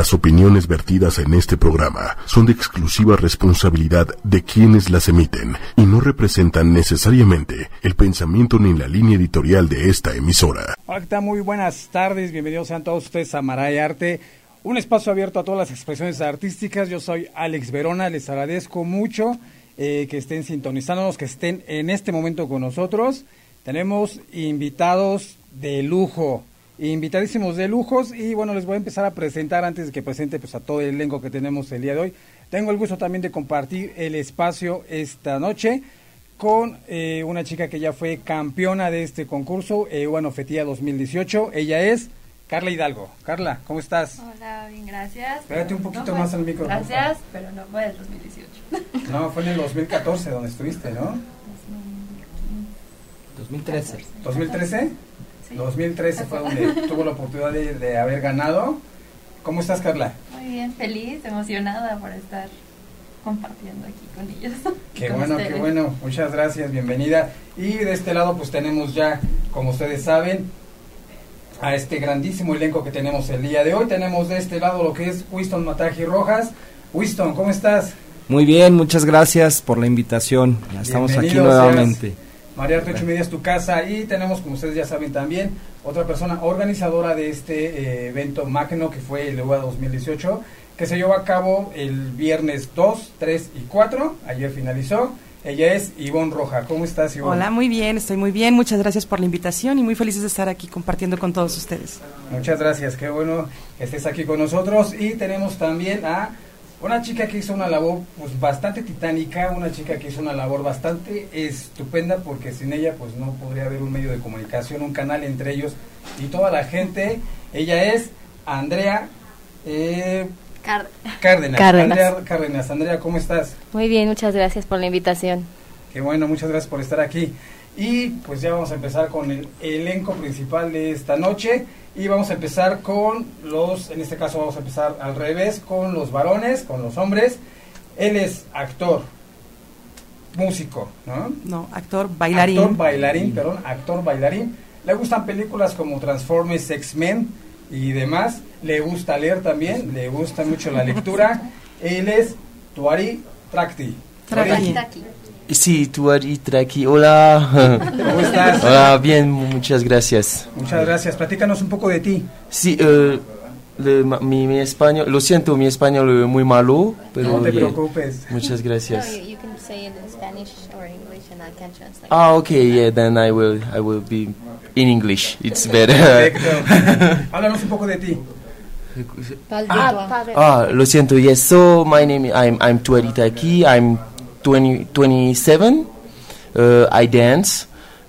Las opiniones vertidas en este programa son de exclusiva responsabilidad de quienes las emiten y no representan necesariamente el pensamiento ni la línea editorial de esta emisora. Hola, ¿qué tal? Muy buenas tardes, bienvenidos sean todos ustedes a Maray Arte, un espacio abierto a todas las expresiones artísticas. Yo soy Alex Verona, les agradezco mucho eh, que estén sintonizándonos, que estén en este momento con nosotros. Tenemos invitados de lujo invitadísimos de lujos y bueno, les voy a empezar a presentar antes de que presente pues a todo el elenco que tenemos el día de hoy. Tengo el gusto también de compartir el espacio esta noche con eh, una chica que ya fue campeona de este concurso, eh, bueno, Fetía 2018. Ella es Carla Hidalgo. Carla, ¿cómo estás? Hola, bien, gracias. Espérate un poquito más al micro. Gracias, pero no fue el 2018. No, fue en el 2014 donde estuviste, ¿no? 2013. ¿2013? 2013 fue donde tuvo la oportunidad de, haber ganado. ¿Cómo estás, Carla? Muy bien, feliz, emocionada por estar compartiendo aquí con ellos. Qué bueno, qué bueno. Muchas gracias, bienvenida. Y de este lado, pues tenemos ya, como ustedes saben, a este grandísimo elenco que tenemos el día de hoy. Tenemos de este lado lo que es Winston Mataji Rojas. Winston, ¿cómo estás? Muy bien, muchas gracias por la invitación. Ya estamos aquí nuevamente. María Artecho Media es tu casa y tenemos, como ustedes ya saben también, otra persona organizadora de este eh, evento Magno que fue el EUA 2018, que se llevó a cabo el viernes 2, 3 y 4, ayer finalizó. Ella es Ivonne Roja. ¿Cómo estás, Ivonne? Hola, muy bien, estoy muy bien. Muchas gracias por la invitación y muy felices de estar aquí compartiendo con todos ustedes. Muchas gracias, qué bueno que estés aquí con nosotros. Y tenemos también a una chica que hizo una labor pues bastante titánica, una chica que hizo una labor bastante estupenda porque sin ella pues no podría haber un medio de comunicación, un canal entre ellos y toda la gente. Ella es Andrea eh, Cárdenas. Andrea Cárdenas. Andrea, ¿cómo estás? Muy bien, muchas gracias por la invitación. Qué bueno, muchas gracias por estar aquí. Y pues ya vamos a empezar con el elenco principal de esta noche. Y vamos a empezar con los, en este caso vamos a empezar al revés, con los varones, con los hombres. Él es actor, músico, ¿no? No, actor, bailarín. Actor, bailarín, perdón, actor, bailarín. Le gustan películas como Transformers, X-Men y demás. Le gusta leer también, le gusta mucho la lectura. Él es Tuari Trakti. Trakti. Sí, tú aquí. Hola. ¿Cómo estás? Hola, bien, muchas gracias. Muchas gracias. Platícanos un poco de ti. Sí, uh, mi, mi, español, lo siento, mi español es muy malo, pero no te preocupes. Muchas gracias. No, you, can say it in Spanish or English and I can translate. Ah, okay, yeah, then I will I will be in English. It's better. Perfecto. Háblanos un poco de ti. Ah, ah, lo siento. Yes, so my name I'm I'm Tuarita aquí. I'm 20, 27. Uh, I dance.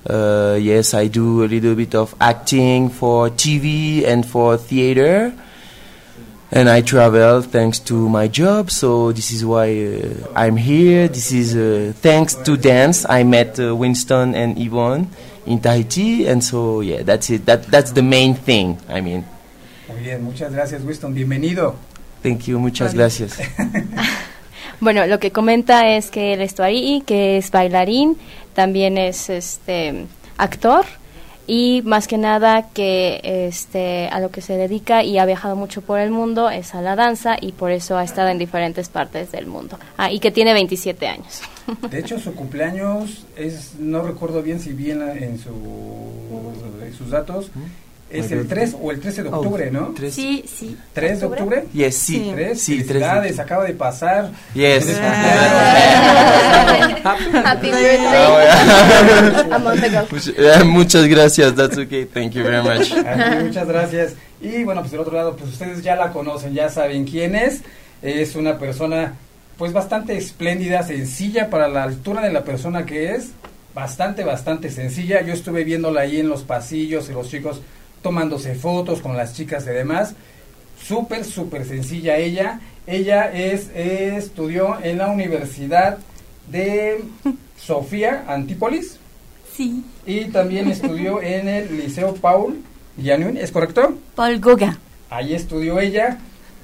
Uh, yes, I do a little bit of acting for TV and for theater. And I travel thanks to my job, so this is why uh, I'm here. This is uh, thanks to dance. I met uh, Winston and Yvonne in Tahiti, and so yeah, that's it. That that's the main thing. I mean. Muy bien, muchas gracias, Winston. Bienvenido. Thank you, muchas gracias. Bueno, lo que comenta es que él es tuarí, que es bailarín, también es este actor y más que nada que este a lo que se dedica y ha viajado mucho por el mundo es a la danza y por eso ha estado en diferentes partes del mundo. Ah, y que tiene 27 años. De hecho, su cumpleaños es no recuerdo bien si bien en, su, en sus datos es el 3 o el 13 de octubre, ¿no? Sí, sí. ¿3 de octubre? Yes, sí. 3, sí, felicidades, acaba de pasar. Yes. Happy birthday. Muchas gracias, that's okay, thank you very much. muchas gracias. Y bueno, pues del otro lado, pues ustedes ya la conocen, ya saben quién es. Es una persona, pues bastante espléndida, sencilla para la altura de la persona que es. Bastante, bastante sencilla. Yo estuve viéndola ahí en los pasillos y los chicos tomándose fotos con las chicas y demás. Súper, súper sencilla ella. Ella es, estudió en la Universidad de Sofía, Antípolis. Sí. Y también estudió en el Liceo Paul Yanuin, ¿es correcto? Paul Goga. Ahí estudió ella.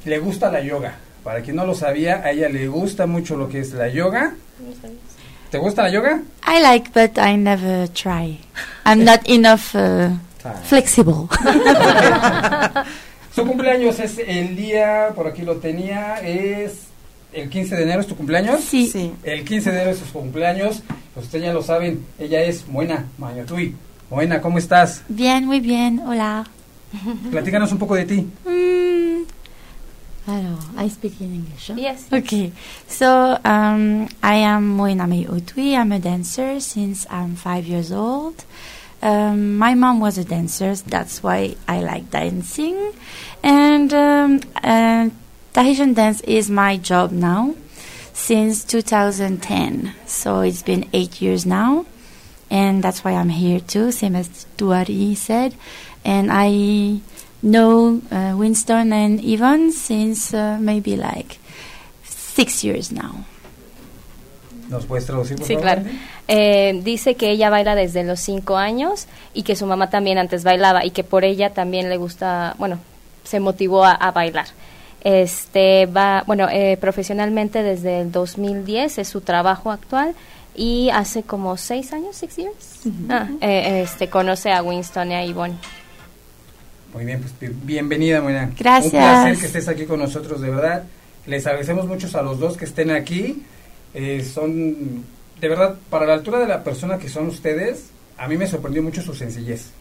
Le gusta la yoga. Para quien no lo sabía, a ella le gusta mucho lo que es la yoga. ¿Te gusta la yoga? I like, but I never try. I'm not enough uh, flexible. Su cumpleaños es el día, por aquí lo tenía, es el 15 de enero, ¿es tu cumpleaños? Sí. sí. El 15 de enero es su cumpleaños, pues ustedes ya lo saben, ella es Moena Mañotui. Moena, ¿cómo estás? Bien, muy bien, hola. Platícanos un poco de ti. Mm, hello, I speak in English. Yes. Okay, so um, I am Moena Mañotui, I'm a dancer since I'm five years old. Um, my mom was a dancer, that's why I like dancing. And um, uh, Tahitian dance is my job now since 2010. So it's been eight years now. And that's why I'm here too, same as Duari said. And I know uh, Winston and Yvonne since uh, maybe like six years now. ¿Nos puedes traducir, por Sí, favor? claro. Eh, dice que ella baila desde los cinco años y que su mamá también antes bailaba y que por ella también le gusta, bueno, se motivó a, a bailar. Este va, bueno, eh, profesionalmente desde el 2010 es su trabajo actual y hace como seis años, six years, ah, eh, este conoce a Winston y a Yvonne. Muy bien, pues bi- bienvenida, Moena. Gracias. Un placer que estés aquí con nosotros, de verdad. Les agradecemos mucho a los dos que estén aquí. Eh, son, de verdad, para la altura de la persona que son ustedes, a mí me sorprendió mucho su sencillez.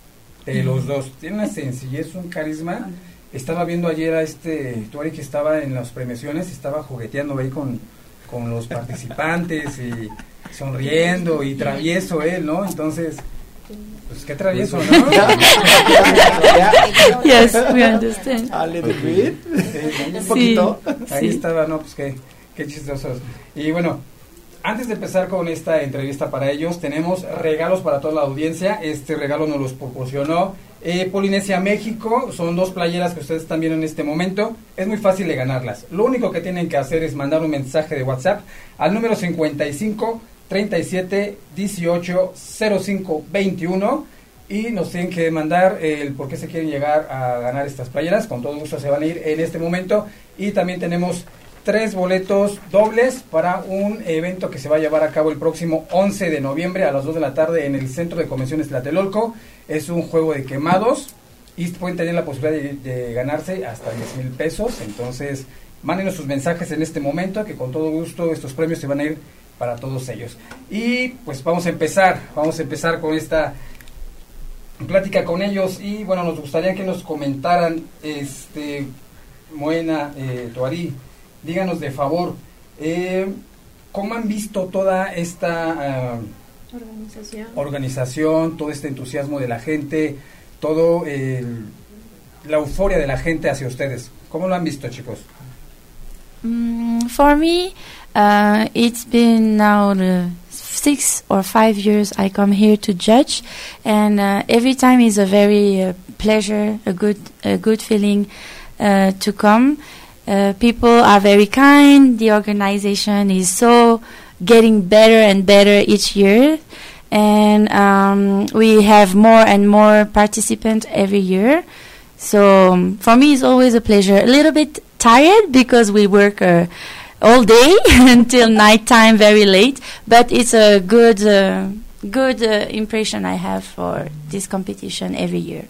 De los dos. Tienen una sencillez, un carisma. Estaba viendo ayer a este Tuari que estaba en las premiaciones, estaba jugueteando ahí con, con los participantes y sonriendo y travieso él, ¿no? Entonces, pues qué travieso, ¿no? yes, we understand. A little bit. Sí, Un poquito. Ahí estaba, no, pues qué, qué chistosos. Y bueno, antes de empezar con esta entrevista para ellos, tenemos regalos para toda la audiencia. Este regalo nos los proporcionó eh, Polinesia México. Son dos playeras que ustedes están viendo en este momento. Es muy fácil de ganarlas. Lo único que tienen que hacer es mandar un mensaje de WhatsApp al número 55 37 18 05 21 y nos tienen que mandar el por qué se quieren llegar a ganar estas playeras. Con todo gusto se van a ir en este momento. Y también tenemos tres boletos dobles para un evento que se va a llevar a cabo el próximo 11 de noviembre a las 2 de la tarde en el Centro de Convenciones Tlatelolco. Es un juego de quemados y pueden tener la posibilidad de, ganarse hasta 10 mil pesos. Entonces, mándenos sus mensajes en este momento que con todo gusto estos premios se van a ir para todos ellos. Y pues vamos a empezar, vamos a empezar con esta plática con ellos y bueno, nos gustaría que nos comentaran, este, Moena, eh, Tuarí, díganos de favor, eh, ¿cómo han visto toda esta ah, Organización. organización, todo este entusiasmo de la gente, todo el- la euforia de la gente hacia ustedes? ¿Cómo lo han visto, chicos? Mm, for me, uh, it's been now the six or five years I come here to judge, and uh, every time is a very uh, pleasure, a good, a good feeling uh, to come. Uh, people are very kind. The organization is so getting better and better each year, and um, we have more and more participants every year. So um, for me, it's always a pleasure. A little bit tired because we work uh, all day until nighttime, very late. But it's a good, uh, good uh, impression I have for this competition every year.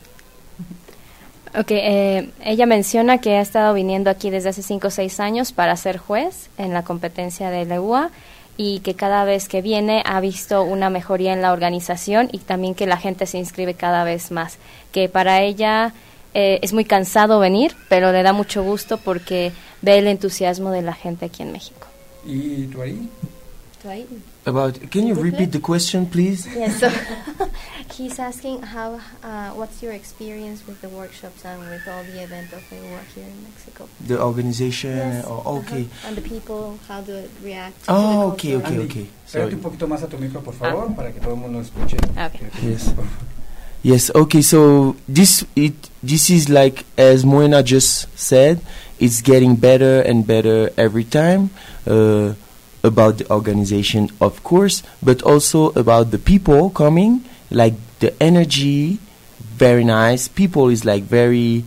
Ok, eh, ella menciona que ha estado viniendo aquí desde hace 5 o 6 años para ser juez en la competencia de LEUA y que cada vez que viene ha visto una mejoría en la organización y también que la gente se inscribe cada vez más. Que para ella eh, es muy cansado venir, pero le da mucho gusto porque ve el entusiasmo de la gente aquí en México. ¿Y Tuarí? About, can you repeat the question, please? Yes, so he's asking how, uh, what's your experience with the workshops and with all the event of the war here in Mexico? The organization? Yes, Oh, okay. uh-huh. And the people, how do it react to Oh, the okay, culture? okay, okay. Pégate Sorry. un poquito más a tu micro, por favor, para que todo el mundo escuche. Ah, ok. Yes. Yes. Okay. So this it this is like as Moena just said, it's getting better and better every time. Uh, about the organization, of course, but also about the people coming. Like the energy, very nice. People is like very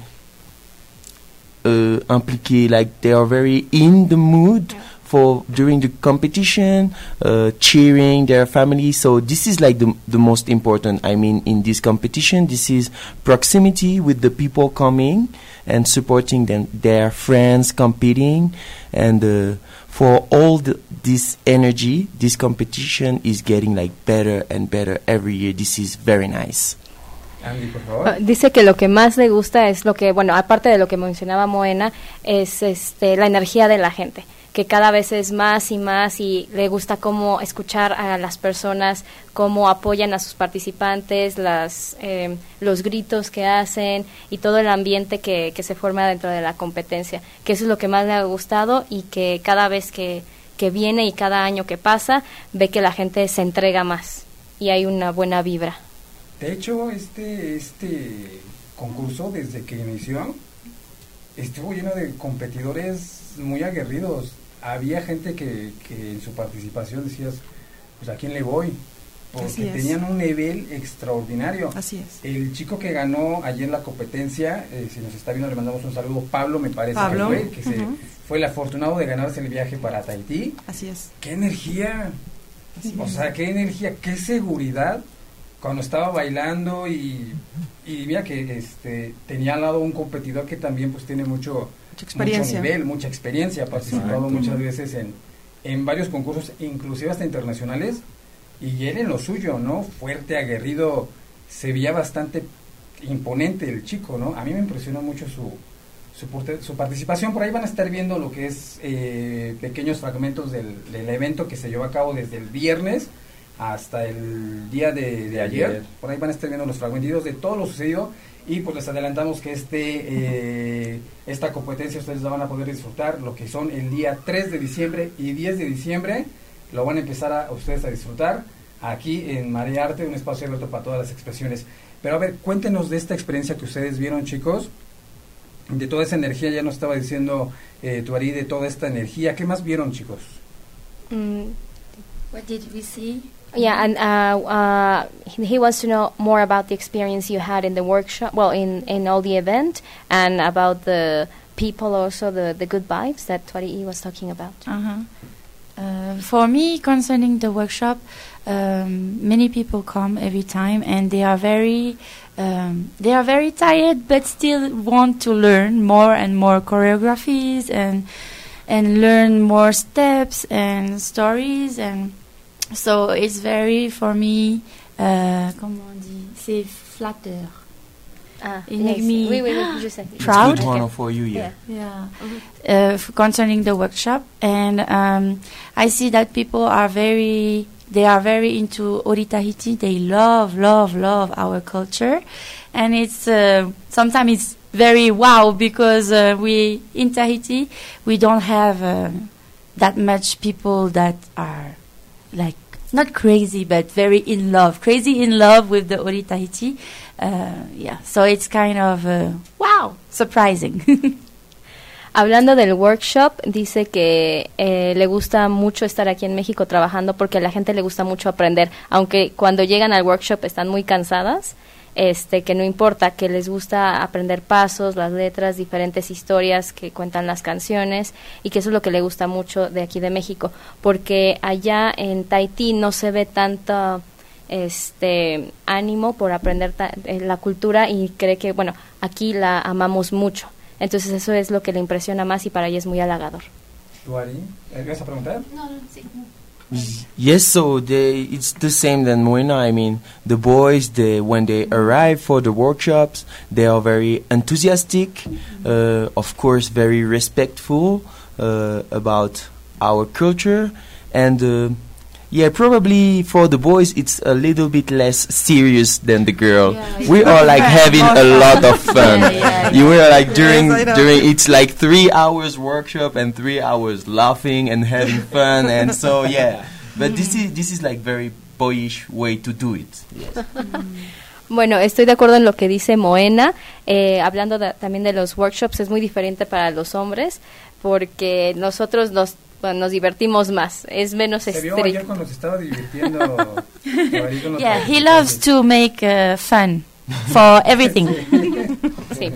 uh, impliqué. Like they are very in the mood for during the competition, uh, cheering their family. So this is like the the most important. I mean, in this competition, this is proximity with the people coming and supporting them, their friends competing, and uh, for all the, this energy, this competition is getting like better and better every year. This is very nice. Ah, dice que lo que más le gusta es lo que, bueno, aparte de lo que mencionaba Moena, es este, la energía de la gente que cada vez es más y más y le gusta cómo escuchar a las personas, cómo apoyan a sus participantes, las, eh, los gritos que hacen y todo el ambiente que, que se forma dentro de la competencia, que eso es lo que más le ha gustado y que cada vez que, que viene y cada año que pasa ve que la gente se entrega más y hay una buena vibra. De hecho, este, este concurso desde que inició estuvo lleno de competidores muy aguerridos. Había gente que, que en su participación decías, pues a quién le voy, porque tenían un nivel extraordinario. Así es. El chico que ganó ayer la competencia, eh, si nos está viendo le mandamos un saludo, Pablo me parece que fue, que se, fue el afortunado de ganarse el viaje para Tahití. Así es. ¡Qué energía! o sea, qué energía, qué seguridad cuando estaba bailando y, y mira que este tenía al lado un competidor que también pues tiene mucho, mucha experiencia. nivel, mucha experiencia, ha participado muchas veces en, en varios concursos, inclusive hasta internacionales, y él en lo suyo, ¿no? Fuerte, aguerrido, se veía bastante imponente el chico, ¿no? A mí me impresionó mucho su, su, su participación. Por ahí van a estar viendo lo que es eh, pequeños fragmentos del, del evento que se llevó a cabo desde el viernes hasta el día de, ayer. Por ahí van a estar viendo los fragmentos de todo lo sucedido y pues les adelantamos que este eh, esta competencia ustedes la van a poder disfrutar lo que son el día 3 de diciembre y 10 de diciembre lo van a empezar a, ustedes a disfrutar aquí en María Arte, un espacio abierto para todas las expresiones. Pero a ver, cuéntenos de esta experiencia que ustedes vieron, chicos, de toda esa energía, ya nos estaba diciendo eh, Tuari, de toda esta energía. ¿Qué más vieron, chicos? Mm. What did we see? Yeah, and uh, uh, he wants to know more about the experience you had in the workshop, well, in, in all the event, and about the people also, the, the good vibes that Tuari was talking about. Uh-huh. Uh, for me, concerning the workshop, um, many people come every time, and they are very, um, they are very tired, but still want to learn more and more choreographies and and learn more steps and stories and so it's very for me uh, comment on dit c'est flatteur Ah, it yes. me oui, oui, oui, je sais. proud. It's good one for you, yeah. Yeah. yeah. Uh, concerning the workshop, and um, I see that people are very, they are very into Ori Tahiti. They love, love, love our culture, and it's uh, sometimes it's very wow because uh, we in Tahiti we don't have uh, that much people that are like not crazy but very in love, crazy in love with the Ori Tahiti. Uh, yeah, so it's kind of uh, wow, surprising. Hablando del workshop, dice que eh, le gusta mucho estar aquí en México trabajando porque a la gente le gusta mucho aprender, aunque cuando llegan al workshop están muy cansadas este, que no importa, que les gusta aprender pasos, las letras, diferentes historias que cuentan las canciones y que eso es lo que le gusta mucho de aquí de México, porque allá en Tahití no se ve tanto este ánimo por aprender eh, la cultura y cree que bueno, aquí la amamos mucho. Entonces eso es lo que le impresiona más y para ella es muy halagador. ¿Tú, Ari? ¿Vas a preguntar? No, sí. Yes, so they it's the same than Moina. I mean, the boys, they when they arrive for the workshops, they are very enthusiastic, uh, of course, very respectful uh, about our culture, and uh, yeah, probably for the boys it's a little bit less serious than the girl. Yeah, we are like having a lot of fun. Yeah, yeah, you were like during yes, during it's like three hours workshop and three hours laughing and having fun and so yeah. But this is this is like very boyish way to do it. Yes. Bueno, estoy de acuerdo en lo que dice Moena. Eh, hablando de, también de los workshops, es muy diferente para los hombres porque nosotros nos bueno, nos divertimos más, es menos estricto. ayer cuando se estaba divirtiendo. yeah, he loves to make uh, fun for everything. sí.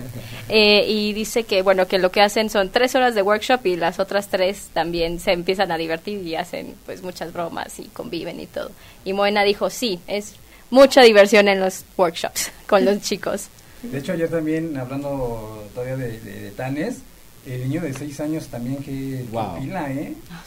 Eh, y dice que, bueno, que lo que hacen son tres horas de workshop y las otras tres también se empiezan a divertir y hacen pues muchas bromas y conviven y todo. Y Moena dijo, sí, es mucha diversión en los workshops con los chicos. De hecho, ayer también, hablando todavía de, de, Tanes, el niño de seis años también que, wow. pila, ¿eh? Ah,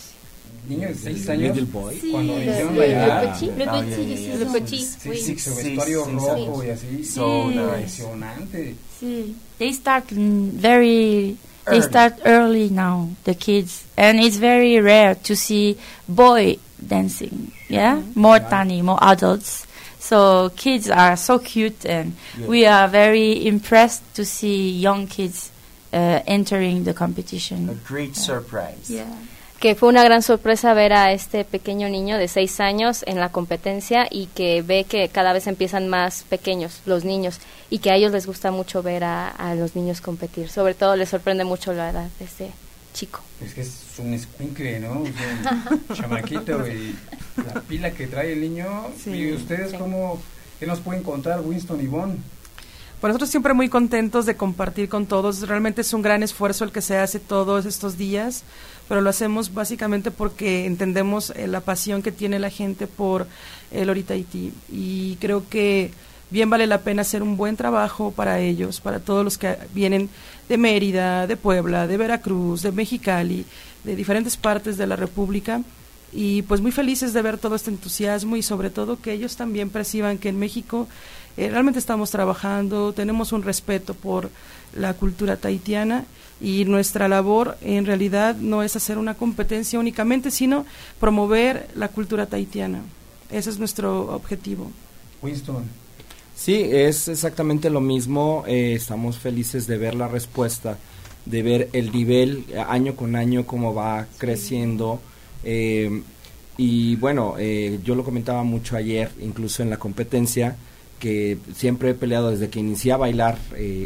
niño de 6 años sí, cuando hicieron le, la le petit, le petit, le petit, sí, sí, su vestuario rojo y así, so impresionante. Sí, they start very they start early now the kids. And it's very rare to see boy dancing yeah? Mm -hmm. more tiny more adults. So kids are so cute and yeah. we are very impressed to see young kids uh, entering the competition a great surprise yeah que fue una gran sorpresa ver a este pequeño niño de seis años en la competencia y que ve que cada vez empiezan más pequeños los niños y que a ellos les gusta mucho ver a, los niños competir. Sobre todo les sorprende mucho la edad de este chico. Es que es un escuincle, ¿no? Un chamaquito y la pila que trae el niño. ¿Y ustedes cómo, qué nos pueden contar, Winston y Bon? Por nosotros siempre muy contentos de compartir con todos. Realmente es un gran esfuerzo el que se hace todos estos días pero lo hacemos básicamente porque entendemos eh, la pasión que tiene la gente por el Orita Haití y creo que bien vale la pena hacer un buen trabajo para ellos, para todos los que vienen de Mérida, de Puebla, de Veracruz, de Mexicali, de diferentes partes de la República y pues muy felices de ver todo este entusiasmo y sobre todo que ellos también perciban que en México eh, realmente estamos trabajando, tenemos un respeto por la cultura tahitiana y nuestra labor en realidad no es hacer una competencia únicamente, sino promover la cultura tahitiana. Ese es nuestro objetivo. Winston. Sí, es exactamente lo mismo. Eh, estamos felices de ver la respuesta, de ver el nivel año con año cómo va creciendo. Eh, y bueno, eh, yo lo comentaba mucho ayer, incluso en la competencia, que siempre he peleado desde que inicié a bailar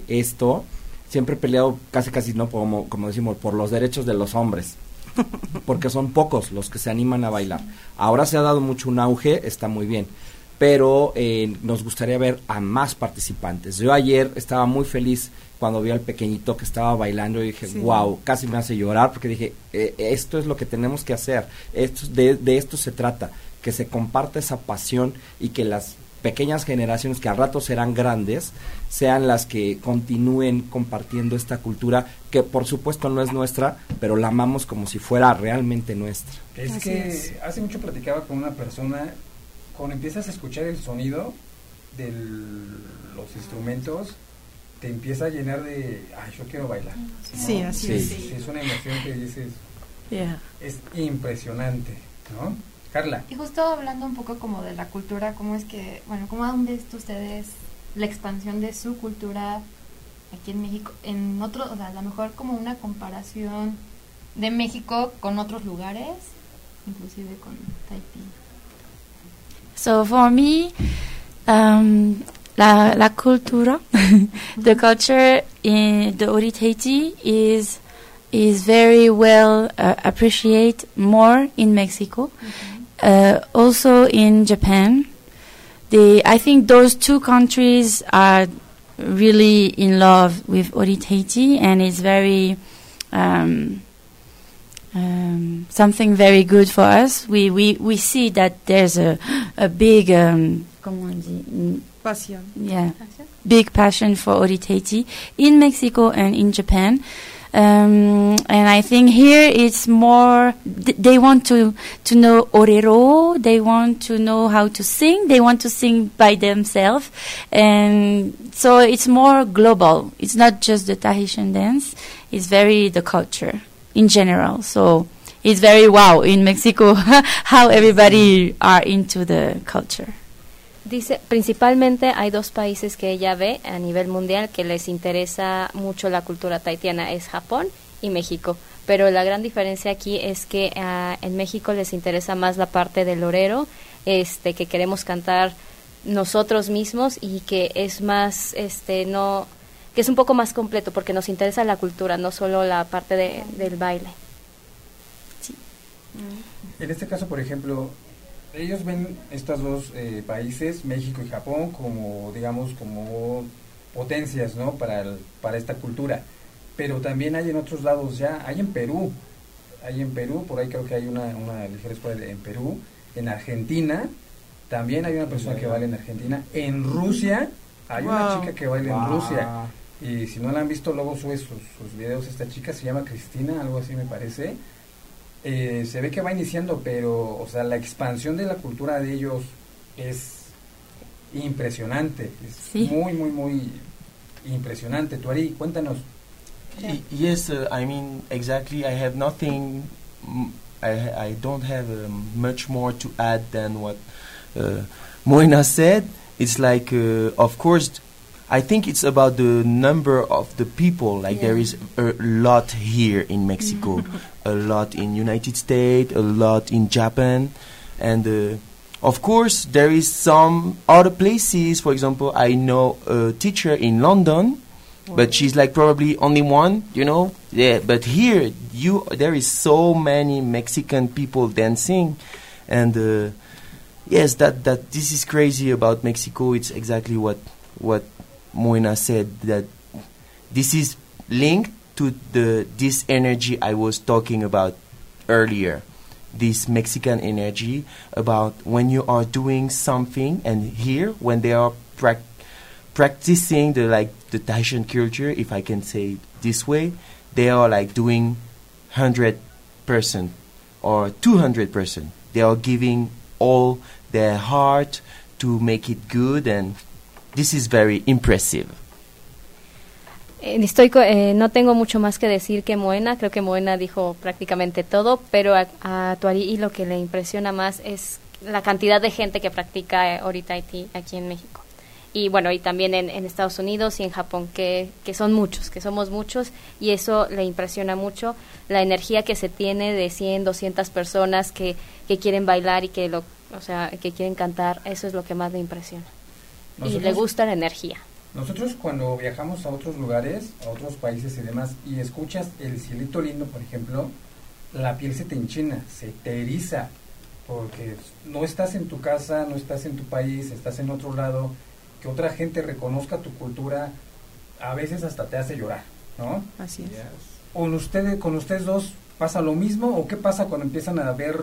esto siempre he peleado casi casi no como, como decimos por los derechos de los hombres. Porque son pocos los que se animan a bailar. Ahora se ha dado mucho un auge está muy bien. Pero eh, nos gustaría ver a más participantes. Yo ayer estaba muy feliz cuando vi al pequeñito que estaba bailando y dije wow casi me hace llorar porque dije eh, esto es lo que tenemos que hacer. Esto de, de esto se trata que se comparta esa pasión y que las pequeñas generaciones que al rato serán grandes sean las que continúen compartiendo esta cultura que por supuesto no es nuestra, pero la amamos como si fuera realmente nuestra. Es que hace mucho platicaba con una persona, cuando empiezas a escuchar el sonido de los instrumentos, te empieza a llenar de, ay, yo quiero bailar. Sí, así es. Es una emoción que dices, es impresionante, ¿no? Carla. Y justo hablando un poco como de la cultura, ¿cómo es que, bueno, cómo han visto ustedes la expansión de su cultura aquí en México? En otro, o sea, a lo mejor como una comparación de México con otros lugares, inclusive con Tahití. So for me, um, la, la cultura, the culture in the Ori Tahiti is is very well uh, appreciated more in Mexico. Uh, also in Japan. The, I think those two countries are really in love with Oritaiti, and it's very um, um, something very good for us. We, we, we see that there's a, a big um, passion. Yeah, big passion for Oritaiti in Mexico and in Japan. Um, and I think here it's more th- they want to to know orero, they want to know how to sing, they want to sing by themselves, and so it's more global. It's not just the Tahitian dance; it's very the culture in general. So it's very wow in Mexico how everybody are into the culture. Dice, principalmente hay dos países que ella ve a nivel mundial que les interesa mucho la cultura taitiana, es Japón y México. Pero la gran diferencia aquí es que uh, en México les interesa más la parte del orero, este, que queremos cantar nosotros mismos y que es más, este, no, que es un poco más completo porque nos interesa la cultura, no solo la parte de, del baile. Sí. En este caso, por ejemplo, ellos ven estos dos eh, países, México y Japón, como, digamos, como potencias, ¿no? Para, para esta cultura. Pero también hay en otros lados ya, hay en Perú, hay en Perú, por ahí creo que hay una, una ligera escuela en Perú, en Argentina, también hay una persona que baila en Argentina, en Rusia, hay una chica que baila en Rusia. Y si no la han visto, luego sube sus, sus videos. Esta chica se llama Cristina, algo así me parece. Eh, se ve que va iniciando, pero, o sea, la expansión de la cultura de ellos es impresionante. Es muy, muy, muy impresionante. Tuari, cuéntanos. Yes, uh, I mean, exactly. I have nothing, I, I don't have um, much more to add than what uh, Moina said. It's like, uh, of course, I think it's about the number of the people. Like yeah. there is a lot here in Mexico, a lot in United States, a lot in Japan, and uh, of course there is some other places. For example, I know a teacher in London, but she's like probably only one. You know, yeah. But here, you there is so many Mexican people dancing, and uh, yes, that that this is crazy about Mexico. It's exactly what what Moina said that this is linked to the this energy I was talking about earlier. This Mexican energy about when you are doing something, and here when they are pra- practicing the like the Tahitian culture, if I can say this way, they are like doing hundred percent or two hundred percent. They are giving all their heart to make it good and This is very impressive. Eh, eh, no tengo mucho más que decir que Moena, creo que Moena dijo prácticamente todo, pero a, a Tuari lo que le impresiona más es la cantidad de gente que practica eh, ahorita Haití aquí en México. Y bueno, y también en, en, Estados Unidos y en Japón, que, que son muchos, que somos muchos, y eso le impresiona mucho, la energía que se tiene de 100, 200 personas que, que quieren bailar y que, lo, o sea, que quieren cantar, eso es lo que más le impresiona y le gusta la energía. Nosotros cuando viajamos a otros lugares, a otros países y demás, y escuchas el cielito lindo, por ejemplo, la piel se te enchina, se te eriza, porque no estás en tu casa, no estás en tu país, estás en otro lado, que otra gente reconozca tu cultura, a veces hasta te hace llorar, ¿no? Así es. ¿Con, ustedes, ¿Con ustedes dos pasa lo mismo o qué pasa cuando empiezan a ver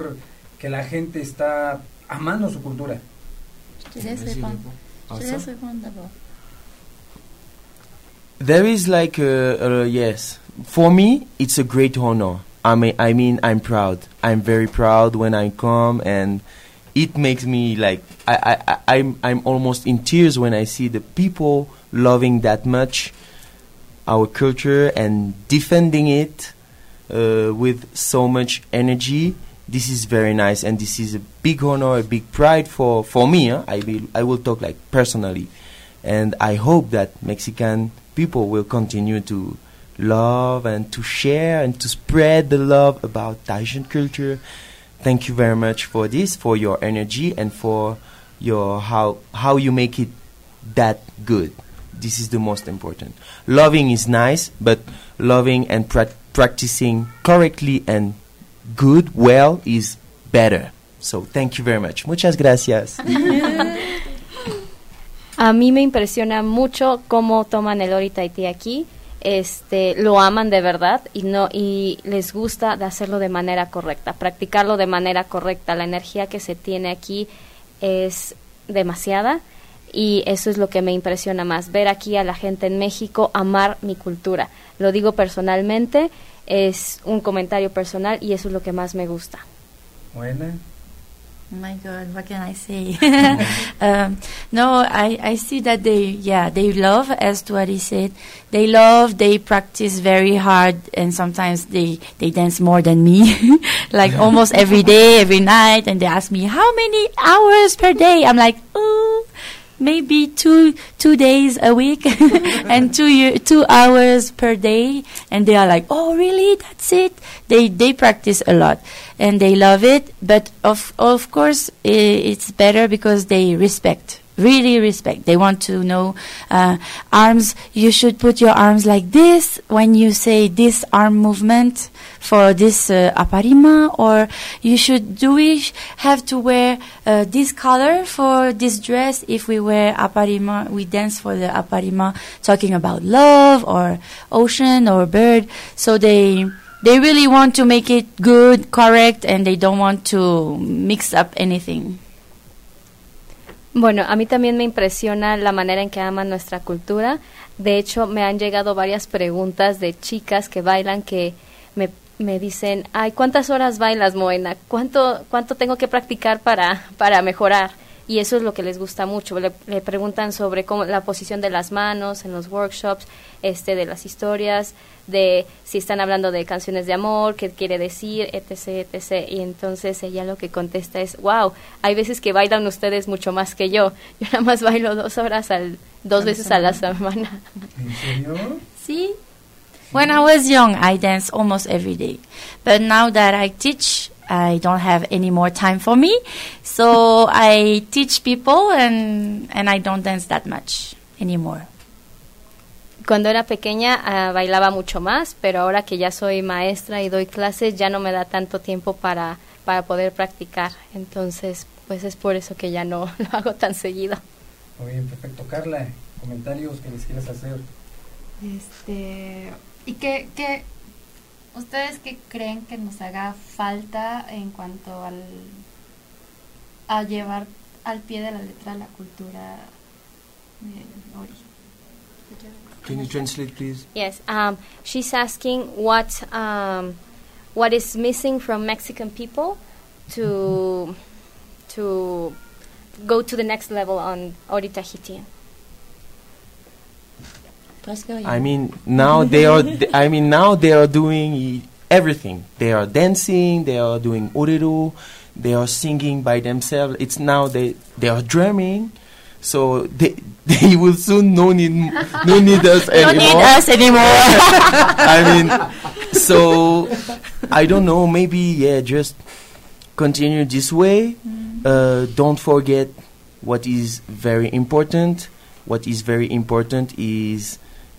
que la gente está amando su cultura? There is like a, uh, yes. For me, it's a great honor. I mean, I mean, I'm proud. I'm very proud when I come, and it makes me like I, I, I'm, I'm almost in tears when I see the people loving that much our culture and defending it uh, with so much energy. This is very nice, and this is a big honor, a big pride for for me. Huh? I will I will talk like personally, and I hope that Mexican people will continue to love and to share and to spread the love about Tahitian culture. Thank you very much for this, for your energy and for your how how you make it that good. This is the most important. Loving is nice, but loving and pra practicing correctly and good, well is better. So thank you very much. Muchas gracias. A mí me impresiona mucho cómo toman el Ori aquí. Este, lo aman de verdad y no y les gusta de hacerlo de manera correcta, practicarlo de manera correcta. La energía que se tiene aquí es demasiada y eso es lo que me impresiona más, ver aquí a la gente en México amar mi cultura. Lo digo personalmente, es un comentario personal y eso es lo que más me gusta. Buena. Oh my God, what can I say? um, no, I, I see that they, yeah, they love, as Tuari said, they love, they practice very hard, and sometimes they, they dance more than me, like almost every day, every night, and they ask me, how many hours per day? I'm like, oh, maybe two two days a week and two year, two hours per day. And they are like oh really? That's it? They they practice a lot and they love it. But of of course it's better because they respect really respect. They want to know uh, arms. You should put your arms like this when you say this arm movement for this uh, aparima, or you should. Do we have to wear uh, this color for this dress? If we wear aparima, we dance for the aparima, talking about love or ocean or bird. So they they really want to make it good, correct, and they don't want to mix up anything. Bueno, a mí también me impresiona la manera en que aman nuestra cultura. De hecho, me han llegado varias preguntas de chicas que bailan que me, me dicen, ay, ¿cuántas horas bailas, Moena? ¿Cuánto, cuánto tengo que practicar para, para mejorar? Y eso es lo que les gusta mucho. Le, preguntan sobre cómo, la posición de las manos en los workshops, este, de las historias, de si están hablando de canciones de amor, qué quiere decir, etc., etc. Y entonces ella lo que contesta es, wow, hay veces que bailan ustedes mucho más que yo. Yo nada más bailo dos horas, al, dos veces a la semana. ¿En serio? Sí. When I was young, I danced almost every day. But now that I teach, I don't have any more time for me. So I teach people and, and I don't dance that much anymore. Cuando era pequeña uh, bailaba mucho más, pero ahora que ya soy maestra y doy clases ya no me da tanto tiempo para, para poder practicar. Entonces, pues es por eso que ya no lo hago tan seguido. Muy bien, perfecto. Carla, comentarios que les quieras hacer. Este, ¿y qué, qué, ¿Ustedes qué creen que nos haga falta en cuanto al a llevar al pie de la letra la cultura de origen? Can you translate, please? Yes. Um, she's asking what um, what is missing from Mexican people to to go to the next level on Ori I mean, now they are. I mean, now they are doing everything. They are dancing. They are doing uriru. They are singing by themselves. It's now they they are drumming. So they they will soon no need no need us anymore. No need us anymore. I mean, so I don't know. Maybe yeah, just continue this way. Mm. Uh, don't forget what is very important. What is very important is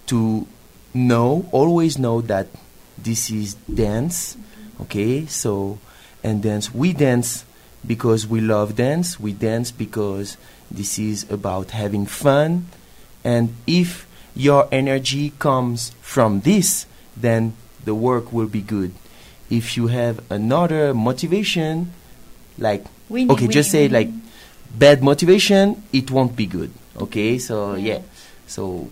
to know, always know that this is dance, okay? So, and dance, we dance because we love dance, we dance because this is about having fun, and if your energy comes from this, then the work will be good. If you have another motivation, like, winning, okay, winning, just say winning. like bad motivation, it won't be good, okay? So, yeah. yeah. So,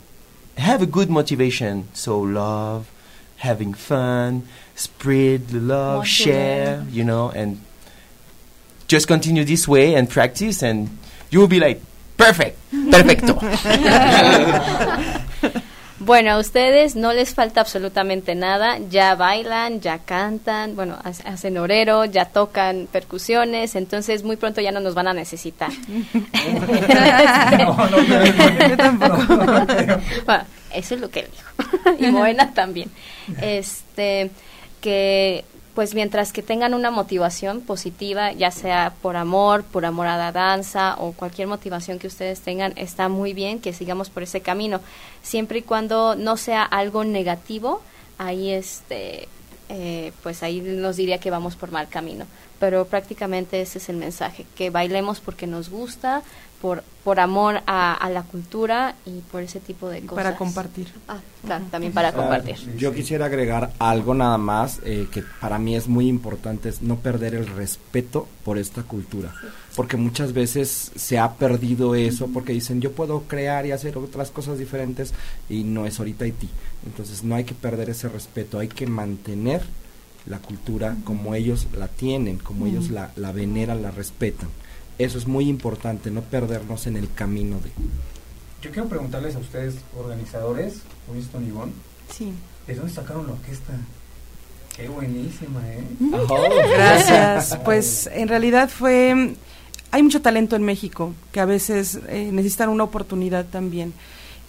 have a good motivation. So love, having fun, spread the love, share, you know, and just continue this way and practice, and you will be like perfect, perfecto. Bueno, a ustedes no les falta absolutamente nada, ya bailan, ya cantan, bueno, hacen orero, ya tocan percusiones, entonces muy pronto ya no nos van a necesitar. no, no, yo tampoco. bueno, eso es lo que dijo. y Moena también. Este, que pues mientras que tengan una motivación positiva, ya sea por amor, por amor a la danza o cualquier motivación que ustedes tengan, está muy bien que sigamos por ese camino, siempre y cuando no sea algo negativo, ahí este, eh, pues ahí nos diría que vamos por mal camino. Pero prácticamente ese es el mensaje, que bailemos porque nos gusta, por, por amor a, la cultura y por ese tipo de cosas. Para compartir. Ah, también para compartir. Yo quisiera agregar algo nada más eh, que para mí es muy importante, es no perder el respeto por esta cultura. Porque muchas veces se ha perdido eso porque dicen yo puedo crear y hacer otras cosas diferentes y no es ahorita Haití. Entonces no hay que perder ese respeto, hay que mantener la cultura como ellos la tienen, como ellos la, la veneran, la respetan. Eso es muy importante, no perdernos en el camino de... Yo quiero preguntarles a ustedes, organizadores, Winston y Ivonne, sí. ¿de dónde sacaron la orquesta? Qué buenísima, ¿eh? Gracias. Pues en realidad fue... Hay mucho talento en México que a veces eh, necesitan una oportunidad también.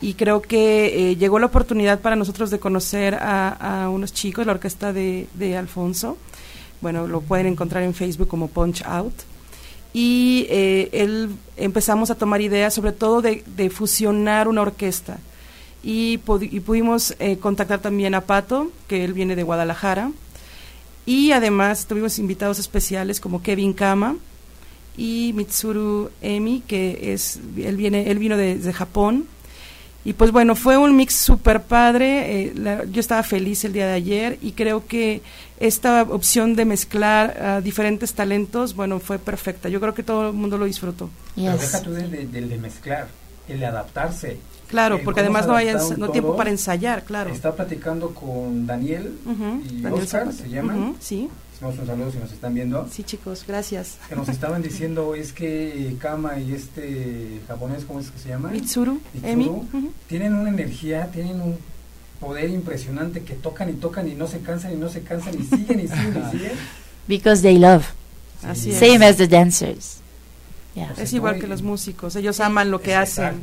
Y creo que eh, llegó la oportunidad para nosotros de conocer a, a unos chicos, la orquesta de, de Alfonso. Bueno, lo pueden encontrar en Facebook como Punch Out y eh, él empezamos a tomar ideas sobre todo de, fusionar una orquesta. Y, pudimos eh, contactar también a Pato, que él viene de Guadalajara, y además tuvimos invitados especiales como Kevin Kama y Mitsuru Emi, que es él viene él vino de, de Japón y pues bueno, fue un mix súper padre. Eh, yo estaba feliz el día de ayer y creo que esta opción de mezclar diferentes talentos, bueno, fue perfecta. Yo creo que todo el mundo lo disfrutó. Pero deja tú del de, mezclar, el de adaptarse. Claro, porque además no hay no tiempo para ensayar, claro. Está platicando con Daniel y Oscar, se llaman. sí un saludo si nos están viendo. Sí, chicos, gracias. Que nos estaban diciendo es que Kama y este japonés, ¿cómo es que se llama? Mitsuru, tienen una energía, tienen un poder impresionante que tocan y tocan y no se cansan y no se cansan y siguen y siguen y siguen. Because they love. Así Same as the dancers. es igual que los músicos, ellos aman lo que hacen.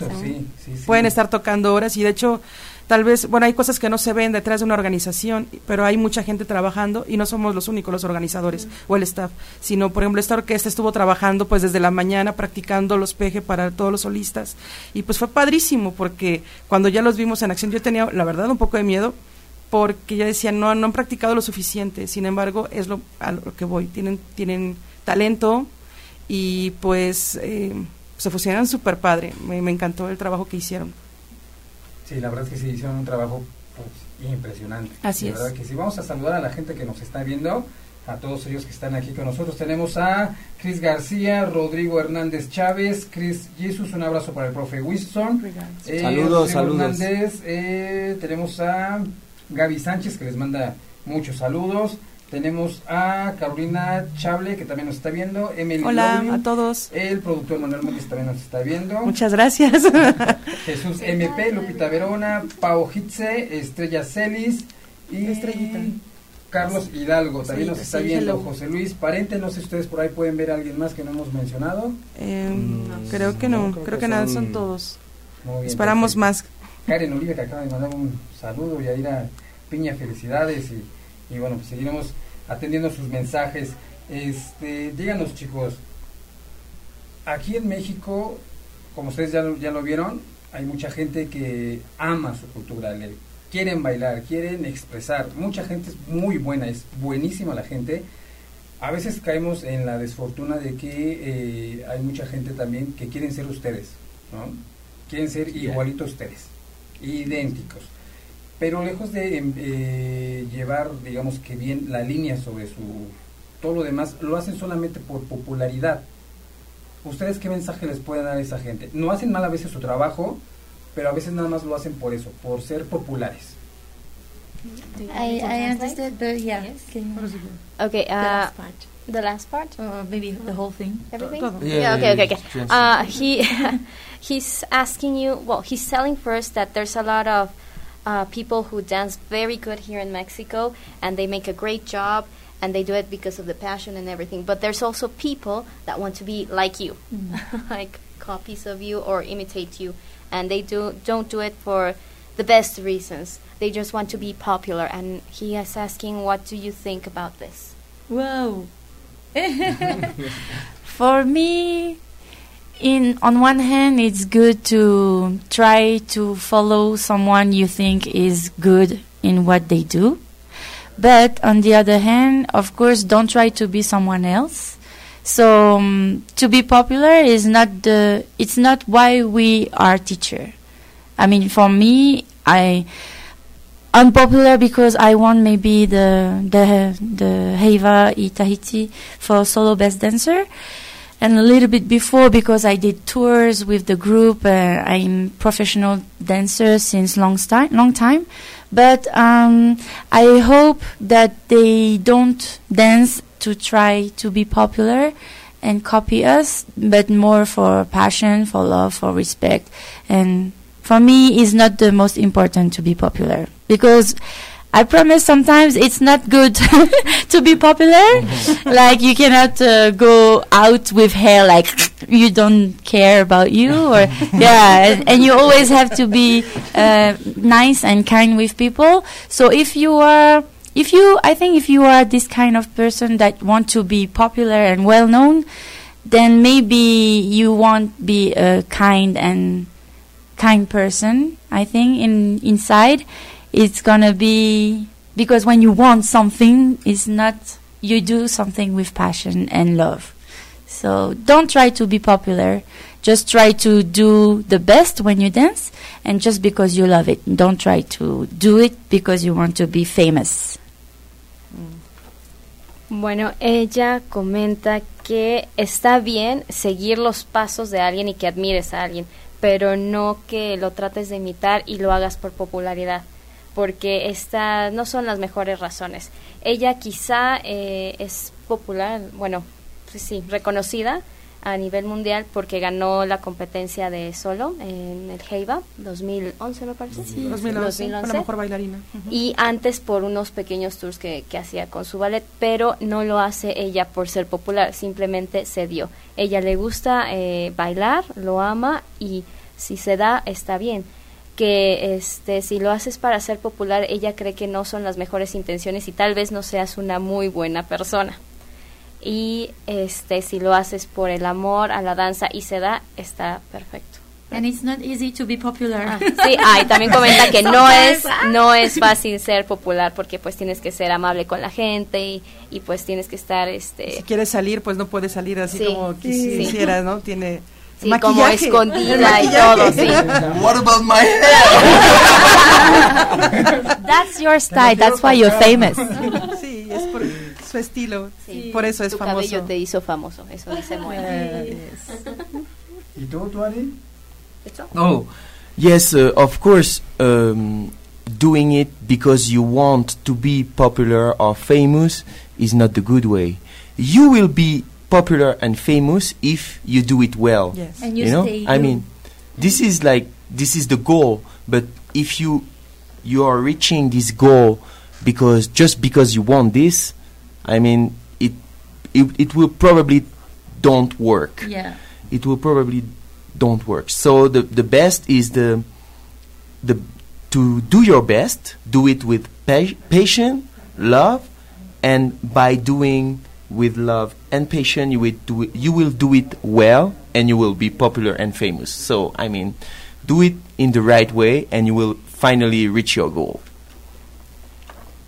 Pueden estar tocando horas y de hecho tal vez, bueno, hay cosas que no se ven detrás de una organización, pero hay mucha gente trabajando y no somos los únicos los organizadores o el staff, sino, por ejemplo, esta orquesta estuvo trabajando pues desde la mañana practicando los peje para todos los solistas y pues fue padrísimo porque cuando ya los vimos en acción yo tenía, la verdad, un poco de miedo porque ya decían, no, no han practicado lo suficiente, sin embargo, es lo, a lo que voy, tienen, tienen talento y pues eh, se fusionan súper padre, me encantó el trabajo que hicieron. Sí, la verdad es que sí hicieron un trabajo pues, impresionante. Así la es. verdad que sí. Vamos a saludar a la gente que nos está viendo, a todos ellos que están aquí con nosotros. Tenemos a Cris García, Rodrigo Hernández Chávez, Cris Jesus, un abrazo para el profe Winston. Eh, saludos, saludos. Hernández, eh, tenemos a Gaby Sánchez que les manda muchos saludos. Tenemos a Carolina Chable, que también nos está viendo. Emily Hola a todos. El productor Manuel Móvil también nos está viendo. Muchas gracias. Jesús MP, Lupita Verona, Pau Hitze, Estrella Celis y Carlos Hidalgo también nos está viendo. José Luis Parente, no sé si ustedes por ahí pueden ver a alguien más que no hemos mencionado. Em, creo que no, creo, que, nada, son todos. Esperamos más. Karen Oliva que acaba de mandar un saludo y a ir a Piña, felicidades y y bueno, pues seguiremos atendiendo sus mensajes. Este, díganos chicos, aquí en México, como ustedes ya, ya lo vieron, hay mucha gente que ama su cultura, quieren bailar, quieren expresar. Mucha gente es muy buena, es buenísima la gente. A veces caemos en la desfortuna de que eh, hay mucha gente también que quieren ser ustedes, ¿no? Quieren ser igualitos ustedes, idénticos pero lejos de em, eh, llevar, digamos que bien la línea sobre su todo lo demás, lo hacen solamente por popularidad. ¿Ustedes qué mensaje les pueden dar a esa gente? No hacen mal a veces su trabajo, pero a veces nada más lo hacen por eso, por ser populares. I, I understood, but yeah. Okay, uh, the last part, or maybe the whole thing. Everything. Yeah, okay, okay, okay. Uh, he he's asking you. Well, he's telling first that there's a lot of uh, people who dance very good here in Mexico, and they make a great job, and they do it because of the passion and everything. But there's also people that want to be like you, mm. like copies of you or imitate you, and they do don't do it for the best reasons. They just want to be popular. And he is asking, what do you think about this? Whoa. for me, in on one hand it's good to try to follow someone you think is good in what they do. But on the other hand of course don't try to be someone else. So um, to be popular is not the it's not why we are teacher. I mean for me i I'm popular because I won maybe the the the Heiva Itahiti for solo best dancer and a little bit before because I did tours with the group. Uh, I'm professional dancer since long time, long time. But um, I hope that they don't dance to try to be popular and copy us, but more for passion, for love, for respect. And for me, it's not the most important to be popular because I promise sometimes it's not good to be popular. Mm-hmm. like you cannot uh, go out with hair like you don't care about you or yeah, and, and, you always have to be uh, nice and kind with people. So if you are if you I think if you are this kind of person that want to be popular and well known then maybe you won't be a kind and kind person. I think in inside, it's gonna be because when you want something, it's not you do something with passion and love. So don't try to be popular. Just try to do the best when you dance, and just because you love it. Don't try to do it because you want to be famous. Bueno, ella comenta que está bien seguir los pasos de alguien y que admires a alguien, pero no que lo trates de imitar y lo hagas por popularidad, porque estas no son las mejores razones. Ella quizá eh, es popular, bueno, pues sí, reconocida a nivel mundial porque ganó la competencia de solo en el Heiba 2011 me parece. Sí, 2011, la mejor bailarina. Y antes por unos pequeños tours que, que hacía con su ballet, pero no lo hace ella por ser popular, simplemente se dio. Ella le gusta eh, bailar, lo ama y si se da está bien que este si lo haces para ser popular ella cree que no son las mejores intenciones y tal vez no seas una muy buena persona. Y este si lo haces por el amor a la danza y se da está perfecto. And it's not easy to be popular. Ah, sí, ah, y también comenta que no es no es fácil ser popular porque pues tienes que ser amable con la gente y, y pues tienes que estar este si quieres salir pues no puedes salir así como quisieras, ¿no? Tiene Sí, como escondida y todo, sí. What about my hair? That's your style, that's why you're famous. Sí, es por su estilo, sí. por eso es tu famoso. cabello te hizo famoso, eso dice muy ¿Y tú, Tuari? Oh, yes, uh, of course. Um, doing it because you want to be popular or famous is not the good way. You will be popular and famous if you do it well. Yes. And you, know, I mean, this is like this is the goal. But if you you are reaching this goal because just because you want this, I mean, it it it will probably don't work. Yeah. It will probably don't work. So the the best is the the to do your best, do it with pa- patience, love, and by doing with love and patience, you will do it, you will do it well, and you will be popular and famous. So I mean, do it in the right way, and you will finally reach your goal.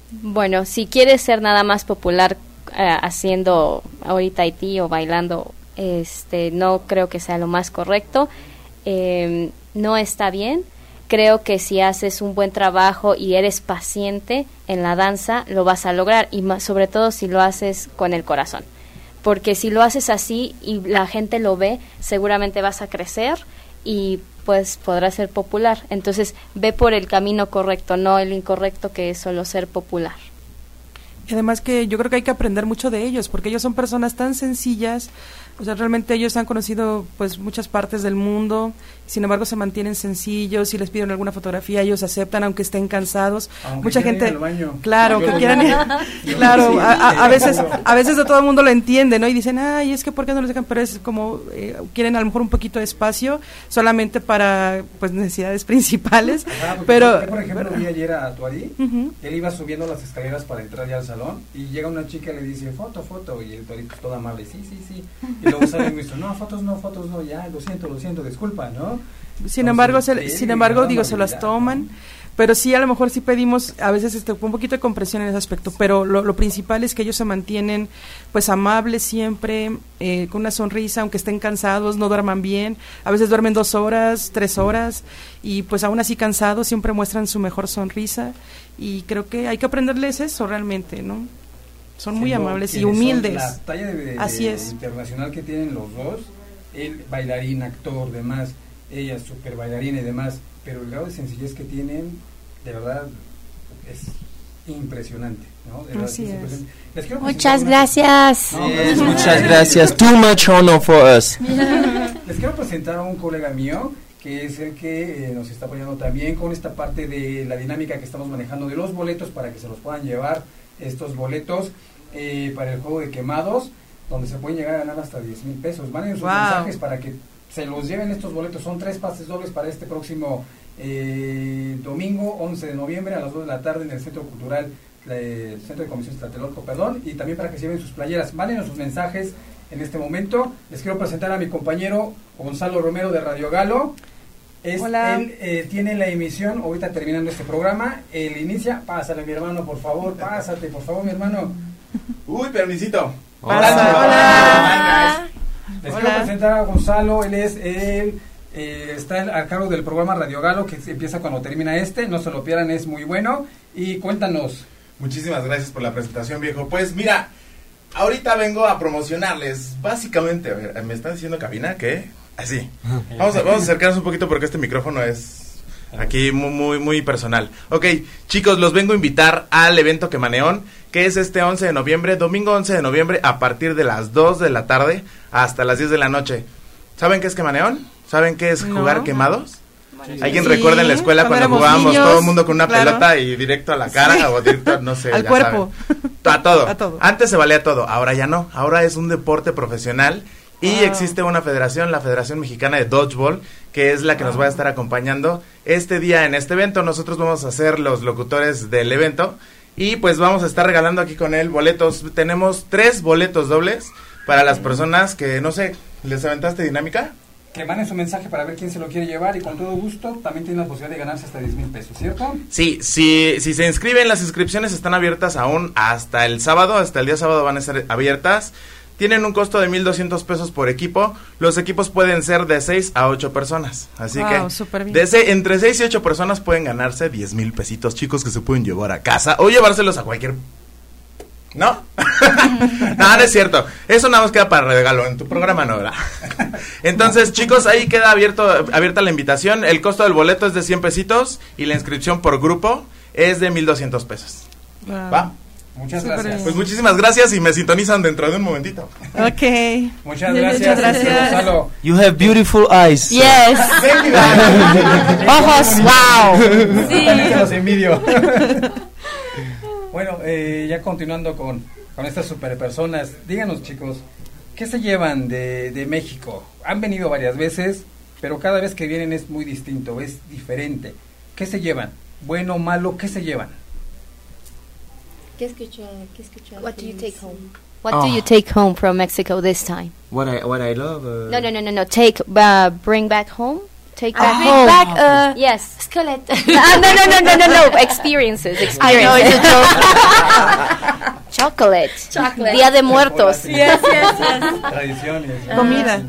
Bueno, si quieres ser nada más popular eh, haciendo ahorita Haití o bailando, este, no creo que sea lo más correcto. Eh, no está bien. Creo que si haces un buen trabajo y eres paciente en la danza, lo vas a lograr y más, sobre todo si lo haces con el corazón. Porque si lo haces así y la gente lo ve, seguramente vas a crecer y pues podrás ser popular. Entonces ve por el camino correcto, no el incorrecto que es solo ser popular. Y además que yo creo que hay que aprender mucho de ellos, porque ellos son personas tan sencillas, o sea, realmente ellos han conocido pues muchas partes del mundo, sin embargo se mantienen sencillos, si les piden alguna fotografía ellos aceptan aunque estén cansados. Aunque Mucha gente, ir al baño. claro, que quieran ir- claro, sí, a, veces a veces todo el mundo lo entiende, ¿no? Y dicen, "Ay, es que por qué no les dejan", pero es como eh, quieren a lo mejor un poquito de espacio solamente para pues necesidades principales, pero yo, por ejemplo, vi ayer a Tuari, Ujú. él iba subiendo las escaleras para entrar ya al salón y llega una chica y le dice, foto, foto, y el Tuari pues todo amable, sí, sí, sí, y luego sale y me dice, no, fotos no, fotos no, ya, lo siento, lo siento, disculpa, ¿no? Sin embargo, se, sí, sin embargo, digo, se las toman, pero sí a lo mejor sí pedimos a veces este un poquito de comprensión en ese aspecto, pero lo, lo principal es que ellos se mantienen pues amables siempre, eh, con una sonrisa, aunque estén cansados, no duerman bien, a veces duermen dos horas, tres horas y pues aún así cansados siempre muestran su mejor sonrisa y creo que hay que aprenderles eso realmente, ¿no? Son muy amables y humildes. La talla de, de- Así es. internacional que tienen los dos, el bailarín, actor, demás, ella super bailarina y demás, pero el grado de sencillez que tienen, de verdad, es impresionante, ¿no? De Así es impresionante. Muchas una- gracias. No, gracias. Muchas gracias. Too much honor for us. Les quiero presentar a un colega mío que es el que eh, nos está apoyando también con esta parte de la dinámica que estamos manejando de los boletos para que se los puedan llevar estos boletos eh, para el juego de quemados, donde se pueden llegar a ganar hasta 10 mil pesos. Manden sus Wow. mensajes para que se los lleven estos boletos. Son tres pases dobles para este próximo eh, domingo 11 de noviembre a las 2 de la tarde en el Centro Cultural, eh, Centro de Comisiones Tlatelolco, perdón, y también para que se lleven sus playeras. Manden sus mensajes en este momento. Les quiero presentar a mi compañero Gonzalo Romero de Radio Galo. Es, Hola. Él eh, tiene la emisión, ahorita terminando este programa, él inicia, pásale mi hermano, por favor, pásate, por favor, mi hermano. Uy, permisito. Hola. Les Hola. quiero presentar a Gonzalo, él es, él eh, está al cargo del programa Radio Galo, que empieza cuando termina este, no se lo pierdan, es muy bueno. Y cuéntanos, Muchísimas gracias por la presentación, viejo. Pues mira, ahorita vengo a promocionarles, básicamente, a ver, me están diciendo cabina que así. Vamos a, vamos a acercarnos un poquito porque este micrófono es aquí muy, muy, muy personal. Ok, chicos, los vengo a invitar al evento Quemaneón, que es este 11 de noviembre, domingo 11 de noviembre, a partir de las 2 de la tarde hasta las 10 de la noche. ¿Saben qué es Quemaneón? ¿Saben qué es No. jugar quemados? ¿Alguien Sí, recuerda en la escuela cuando jugábamos niños, todo el mundo con una claro. pelota y directo a la cara Sí. o directo, no sé, Al ya cuerpo. saben. A todo. A todo. Antes se valía todo, ahora ya no. Ahora es un deporte profesional y Wow. existe una federación, la Federación Mexicana de Dodgeball, que es la que nos va a estar acompañando este día en este evento. Nosotros vamos a ser los locutores del evento y pues vamos a estar regalando aquí con él boletos. Tenemos tres boletos dobles para las personas que, no sé, ¿les aventaste dinámica? que manden su mensaje para ver quién se lo quiere llevar y con todo gusto también tienen la posibilidad de ganarse hasta 10 mil pesos, ¿cierto? Sí, si, si se inscriben, las inscripciones están abiertas aún hasta el sábado, hasta el día sábado van a estar abiertas. Tienen un costo de 1.200 pesos por equipo. Los equipos pueden ser de 6 a 8 personas. Así Wow, que bien. de entre 6 y 8 personas pueden ganarse 10 mil pesitos, chicos, que se pueden llevar a casa o llevárselos a cualquier... ¿No? no, no es cierto. Eso nada más queda para regalo. En tu programa no, ¿verdad? Entonces, chicos, ahí queda abierto, abierta la invitación. El costo del boleto es de 100 pesitos y la inscripción por grupo es de 1.200 pesos. Wow. ¿Va? Muchas gracias. bien. Pues muchísimas gracias y me sintonizan dentro de un momentito. Ok. Muchas Muchas gracias, gracias. Gonzalo. You have beautiful eyes. Yes. Ojos, wow. Se los envidio. bueno, eh, ya continuando con, con estas super personas, díganos chicos, ¿qué se llevan de, de México? Han venido varias veces, pero cada vez que vienen es muy distinto, es diferente. ¿Qué se llevan? Bueno, malo, ¿qué se llevan? ¿Qué escucha? ¿Qué escucha? What do you take home? What Oh. do you take home from Mexico this time? What I what I love. Uh, No, no, no, no, no. Take, uh, bring back home. Take I back bring home. back, uh, yes. Skeleton. ah, no, no, no, no, no, no. Experiences, experiences. I know it's a joke. Chocolate. Chocolate. Día de Muertos. yes, yes, yes. Tradiciones. Comida.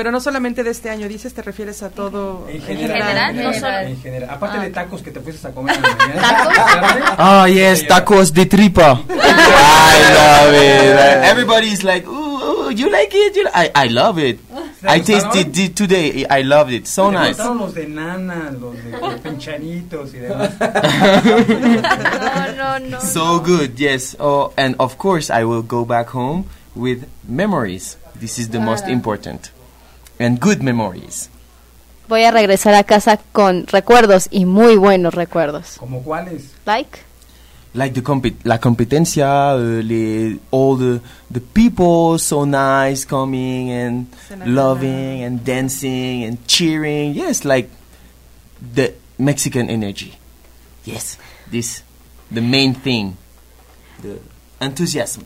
Pero no solamente de este año, dices, te refieres a todo En en general, general, en no general, solo- en general. Aparte Ah. de tacos que te fuiste a comer en la mañana. Ah ¿qué yes, tacos de tripa. I love it. Everybody's like, ooh, ooh, you like it? You li-" I I love it. I tasted it today. I loved it. So nice. los de nana, los de, de pinchanitos y demás. No, no, no. So good. Yes. Oh, and of course I will go back home with memories. This is the most important. And good memories. Voy a regresar a casa con recuerdos y muy buenos recuerdos. ¿Como cuáles? Like? like the compet la competencia, uh, le, all the the people so nice coming and loving and dancing and cheering. Yes, like the Mexican energy. Yes, this the main thing. The enthusiasm.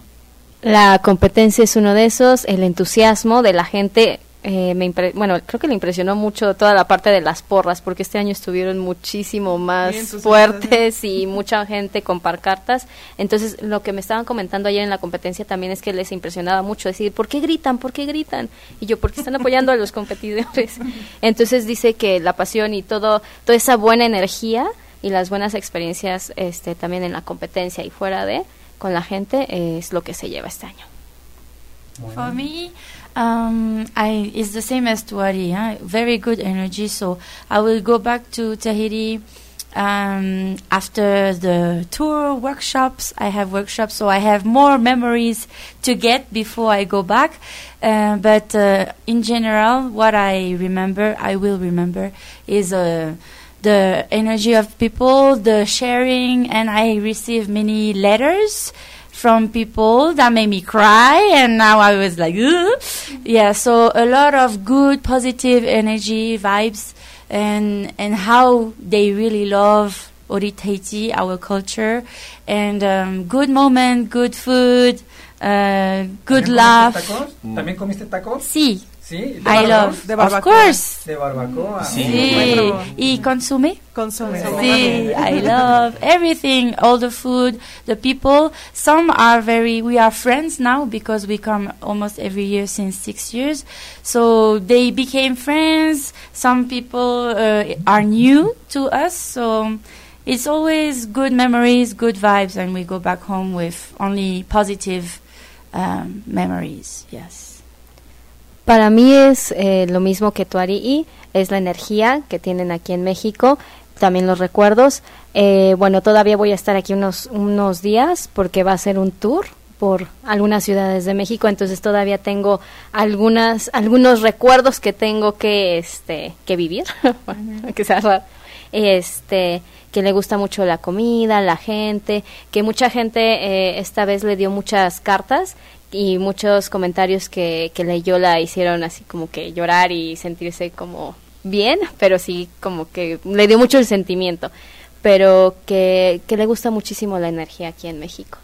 La competencia es uno de esos, el entusiasmo de la gente. Eh, me impre- bueno, creo que le impresionó mucho toda la parte de las porras, porque este año estuvieron muchísimo más Bien fuertes y mucha gente con parcartas. Entonces, lo que me estaban comentando ayer en la competencia también es que les impresionaba mucho decir, ¿por qué gritan? ¿Por qué gritan? Y yo, porque están apoyando a los competidores. Entonces dice que la pasión y todo, toda esa buena energía y las buenas experiencias este, también en la competencia y fuera de con la gente eh, es lo que se lleva este año. For me, um, I it's the same as Tuari. Huh? Very good energy. So I will go back to Tahiti um, after the tour workshops. I have workshops, so I have more memories to get before I go back. Uh, but uh, in general, what I remember, I will remember, is uh, the energy of people, the sharing, and I receive many letters from people that made me cry and now I was like Ugh. yeah so a lot of good positive energy vibes and and how they really love Ori Tahiti, our culture, and um, good moment, good food, uh, good laugh. Tacos? ¿También comiste tacos? Sí. Sí, de I love, de of course. De barbacoa. Sí. sí. Y consume. Consume. Sí, I love everything, all the food, the people. Some are very, we are friends now because we come almost every year since six years. So they became friends. Some people uh, are new to us. So it's always good memories, good vibes, and we go back home with only positive um, memories. Yes. Para mí es eh, lo mismo que Tuarí, es la energía que tienen aquí en México, también los recuerdos. Eh, bueno, todavía voy a estar aquí unos, unos días porque va a ser un tour por algunas ciudades de México, entonces todavía tengo algunas algunos recuerdos que tengo que este que vivir, que sea este que le gusta mucho la comida, la gente, que mucha gente eh, esta vez le dio muchas cartas y muchos comentarios que, que leyó la hicieron así como que llorar y sentirse como bien, pero sí como que le dio mucho el sentimiento, pero que, que le gusta muchísimo la energía aquí en México.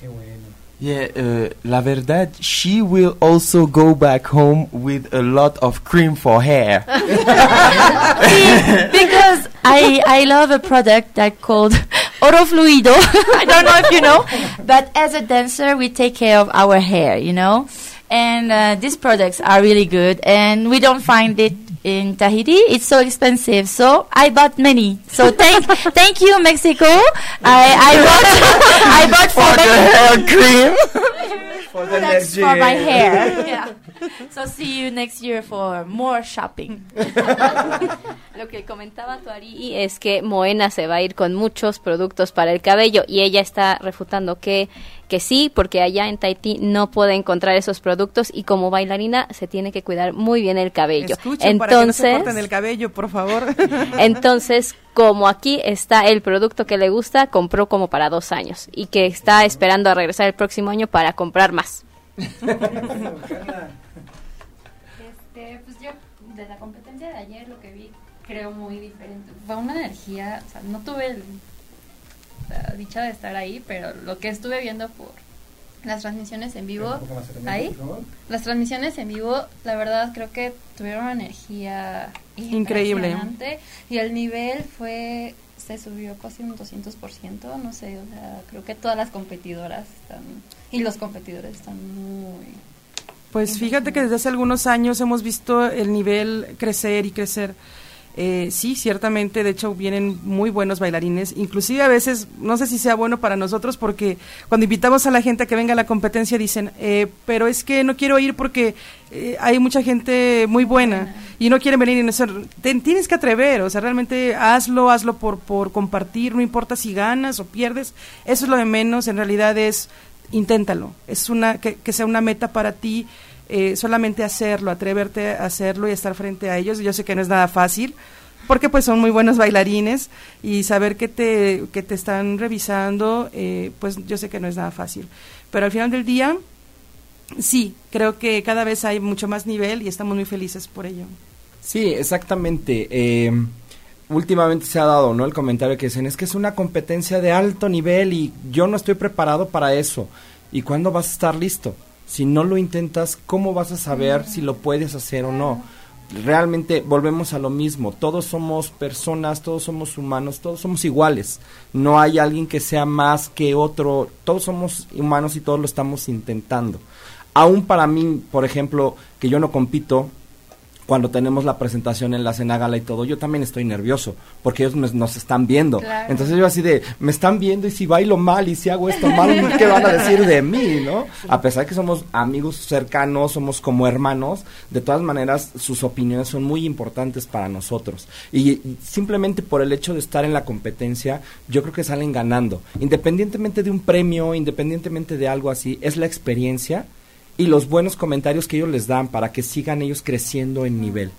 Qué bueno. Yeah, uh, la verdad, she will also go back home with a lot of cream for hair. because I I love a product that called Oro Fluido. I don't know if you know, but as a dancer, we take care of our hair, you know. And uh, these products are really good, and we don't find it in Tahiti. It's so expensive, so I bought many. So thank thank you, Mexico. I I bought I bought for, for the hair cream. for the That's for my hair. yeah. So see you next year for more shopping. Lo que comentaba Tuari es que Moena se va a ir con muchos productos para el cabello y ella está refutando que que sí, porque allá en Tahití no puede encontrar esos productos y como bailarina se tiene que cuidar muy bien el cabello. Escuchen entonces, para que no se el cabello, por favor. entonces, como aquí está el producto que le gusta, compró como para dos años y que está esperando a regresar el próximo año para comprar más. De la competencia de ayer lo que vi creo muy diferente. Fue una energía, o sea, no tuve el dicha de estar ahí, pero lo que estuve viendo por las transmisiones en vivo, ahí, las transmisiones en vivo, la verdad creo que tuvieron una energía increíble. Y el nivel fue, se subió casi un 200%, no sé, o sea, creo que todas las competidoras están, y los competidores están muy... Pues fíjate que desde hace algunos años hemos visto el nivel crecer y crecer. Eh, sí, ciertamente, de hecho vienen muy buenos bailarines, inclusive a veces, no sé si sea bueno para nosotros porque cuando invitamos a la gente a que venga a la competencia dicen, eh, pero es que no quiero ir porque eh, hay mucha gente muy buena y no quieren venir y no ser, tienes que atrever, o sea, realmente hazlo, hazlo por, por compartir, no importa si ganas o pierdes, eso es lo de menos, en realidad es, inténtalo, es una, que, sea una meta para ti, eh, solamente hacerlo, atreverte a hacerlo y estar frente a ellos. Yo sé que no es nada fácil, porque pues son muy buenos bailarines y saber que te, que te están revisando, eh, pues yo sé que no es nada fácil. Pero al final del día, sí, creo que cada vez hay mucho más nivel y estamos muy felices por ello. Sí, exactamente. Eh, últimamente se ha dado, ¿no? El comentario que dicen, es que es una competencia de alto nivel y yo no estoy preparado para eso. ¿Y cuándo vas a estar listo? Si no lo intentas, ¿cómo vas a saber si lo puedes hacer o no? Realmente volvemos a lo mismo, todos somos personas, todos somos humanos, todos somos iguales. No hay alguien que sea más que otro, todos somos humanos y todos lo estamos intentando. Aún para mí, por ejemplo, que yo no compito, cuando tenemos la presentación en la Cenágala y todo, yo también estoy nervioso, porque ellos nos están viendo. Entonces yo así de, me están viendo y si bailo mal y si hago esto mal, ¿qué van a decir de mí, no? A pesar de que somos amigos cercanos, somos como hermanos, de todas maneras sus opiniones son muy importantes para nosotros. Y, simplemente por el hecho de estar en la competencia, yo creo que salen ganando. Independientemente de un premio, independientemente de algo así, es la experiencia y los buenos comentarios que ellos les dan para que sigan ellos creciendo en nivel.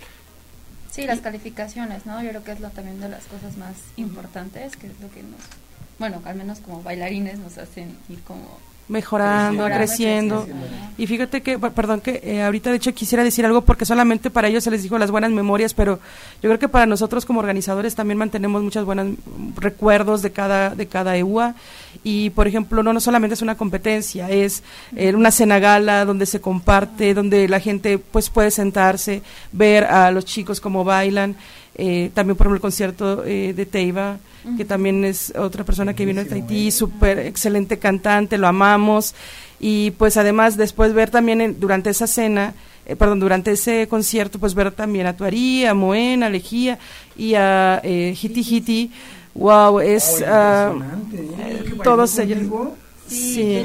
Sí, las calificaciones, ¿no? Yo creo que es lo, también de las cosas más importantes, que es lo que nos, bueno, al menos como bailarines nos hacen ir como mejorando, creciendo. Y fíjate que, perdón, que eh, ahorita de hecho quisiera decir algo porque solamente para ellos se les dijo las buenas memorias, pero yo creo que para nosotros como organizadores también mantenemos muchos buenos recuerdos de cada, de cada EUA. Y, por ejemplo, no, no solamente es una competencia, es eh, una cena gala donde se comparte, donde la gente pues puede sentarse, ver a los chicos cómo bailan. Eh, también por ejemplo el concierto eh, de Teiva, que también es otra persona que vino de Tahití, súper excelente cantante, lo amamos. Y pues además después ver también durante esa cena, eh, perdón, durante ese concierto, pues ver también a Tuarí, a Moena, a Lejía y a eh, Hiti Hiti. Wow, es oh, todos ellos. Sí.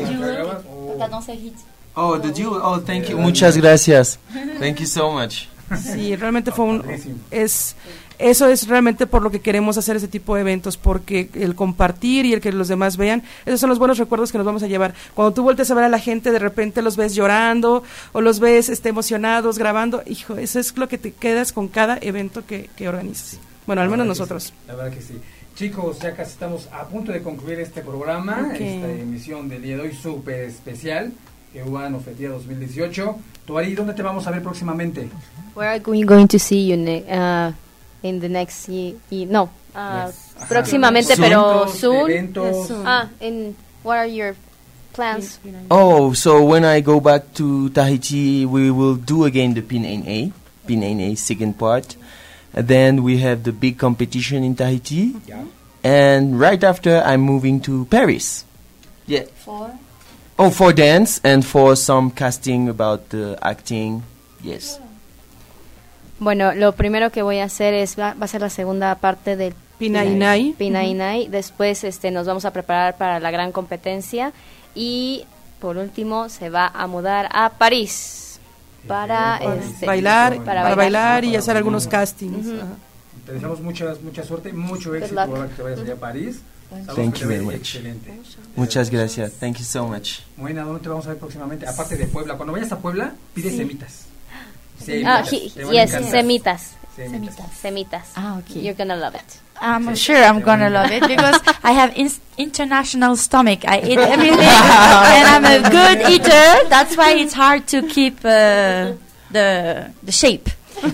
Oh, the Jew. Oh, thank you. Muchas gracias. Thank you so much. Sí, realmente fue un es eso es realmente por lo que queremos hacer ese tipo de eventos, porque el compartir y el que los demás vean, esos son los buenos recuerdos que nos vamos a llevar. Cuando tú vueltes a ver a la gente, de repente los ves llorando o los ves este, emocionados, grabando, hijo, eso es lo que te quedas con cada evento que, que organizas. Bueno, al menos nosotros. la verdad que sí. Chicos, ya casi estamos a punto de concluir este programa, esta emisión del día de hoy súper especial, en Ofetía 2018. Tuari, ¿dónde te vamos a ver próximamente? Where are we going to see you, uh, in the next year. No, uh, yes. próximamente, pero soon. Yes, soon. Ah, and what are your plans? Oh, so when I go back to Tahiti, we will do again the PNA, PNA second part. And then we have the big competition in Tahiti. Yeah. And right after, I'm moving to Paris. Yeah. For? Oh, for dance and for some casting about the acting. Yes. Bueno, lo primero que voy a hacer es, va, a ser la segunda parte del Pinainai. Pinainai. Después este, nos vamos a preparar para la gran competencia y por último se va a mudar a París para, este, bailar, para, bailar, y hacer algunos castings. Te deseamos mucha, mucha suerte, mucho éxito ahora que te vayas allá a París. Thank you very much. Excelente. Muchas gracias. Thank you so much. Bueno, ¿dónde te vamos a ver próximamente? Aparte de Puebla. Cuando vayas a Puebla, pide semitas. Ah, he, yes, semitas. Semitas. Semitas. Ah, okay. You're gonna love it. I'm sure I'm gonna love it because I have in international stomach. I eat everything, and I'm a good eater. That's why it's hard to keep uh, the the shape.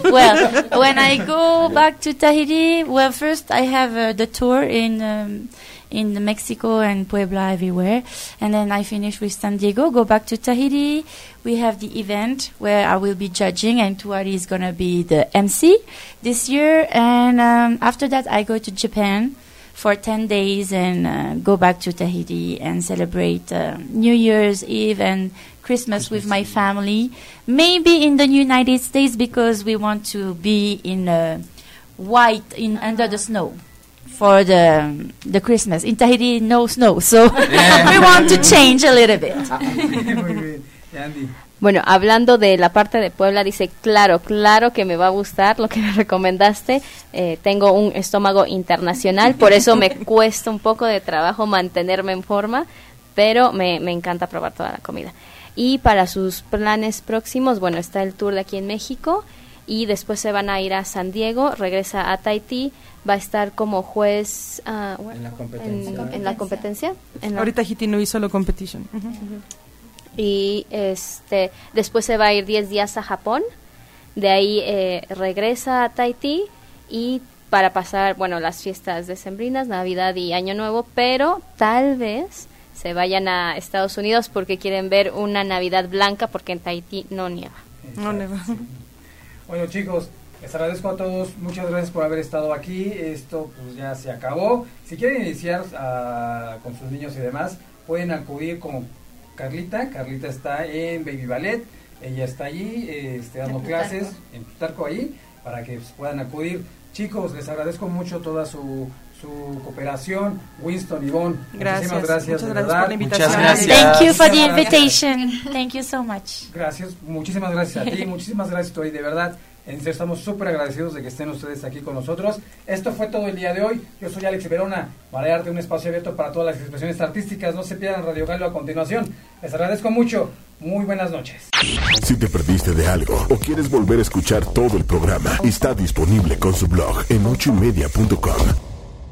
well, when I go back to Tahiti, well, first I have uh, the tour in. Um, in Mexico and Puebla everywhere. And then I finish with San Diego, go back to Tahiti. We have the event where I will be judging, and Tuari is going to be the MC this year. And um, after that, I go to Japan for 10 days and uh, go back to Tahiti and celebrate uh, New Year's Eve and Christmas, Christmas with my family. Maybe in the United States because we want to be in uh, white in under the snow for the the Christmas. In Tahiti, no snow, so we want to change a little bit. Bueno, hablando de la parte de Puebla, dice, claro, claro que me va a gustar lo que me recomendaste. Eh, tengo un estómago internacional, por eso me cuesta un poco de trabajo mantenerme en forma, pero me, me encanta probar toda la comida. Y para sus planes próximos, bueno, está el tour de aquí en México y después se van a ir a San Diego, regresa a Tahití, va a estar como juez ah, en la competencia. En, la competencia. Ahorita Tahití no hizo la competition. Y este después se va a ir 10 días a Japón, de ahí eh, regresa a Tahití y para pasar, bueno, las fiestas decembrinas, Navidad y Año Nuevo, pero tal vez se vayan a Estados Unidos porque quieren ver una Navidad blanca porque en Tahití no nieva. No nieva. Bueno, chicos, les agradezco a todos, muchas gracias por haber estado aquí. Esto pues ya se acabó. Si quieren iniciar ah, con sus niños y demás, pueden acudir con Carlita. Carlita está en Baby Ballet. Ella está allí este, dando clases en Plutarco ahí para que pues, puedan acudir. Chicos, les agradezco mucho toda su, su cooperación. Winston, Ivonne, gracias. muchísimas gracias, Muchas gracias por la invitación. Muchas gracias. Thank you for the invitation. Thank you so much. Gracias, muchísimas gracias a ti, muchísimas gracias a ti, de verdad. En serio, estamos súper agradecidos de que estén ustedes aquí con nosotros. Esto fue todo el día de hoy. Yo soy Alex Verona, Arte, un espacio abierto para todas las expresiones artísticas. No se pierdan Radio Galo a continuación. Les agradezco mucho. Muy buenas noches. Si te perdiste de algo o quieres volver a escuchar todo el programa, está disponible con su blog en ochoymedia.com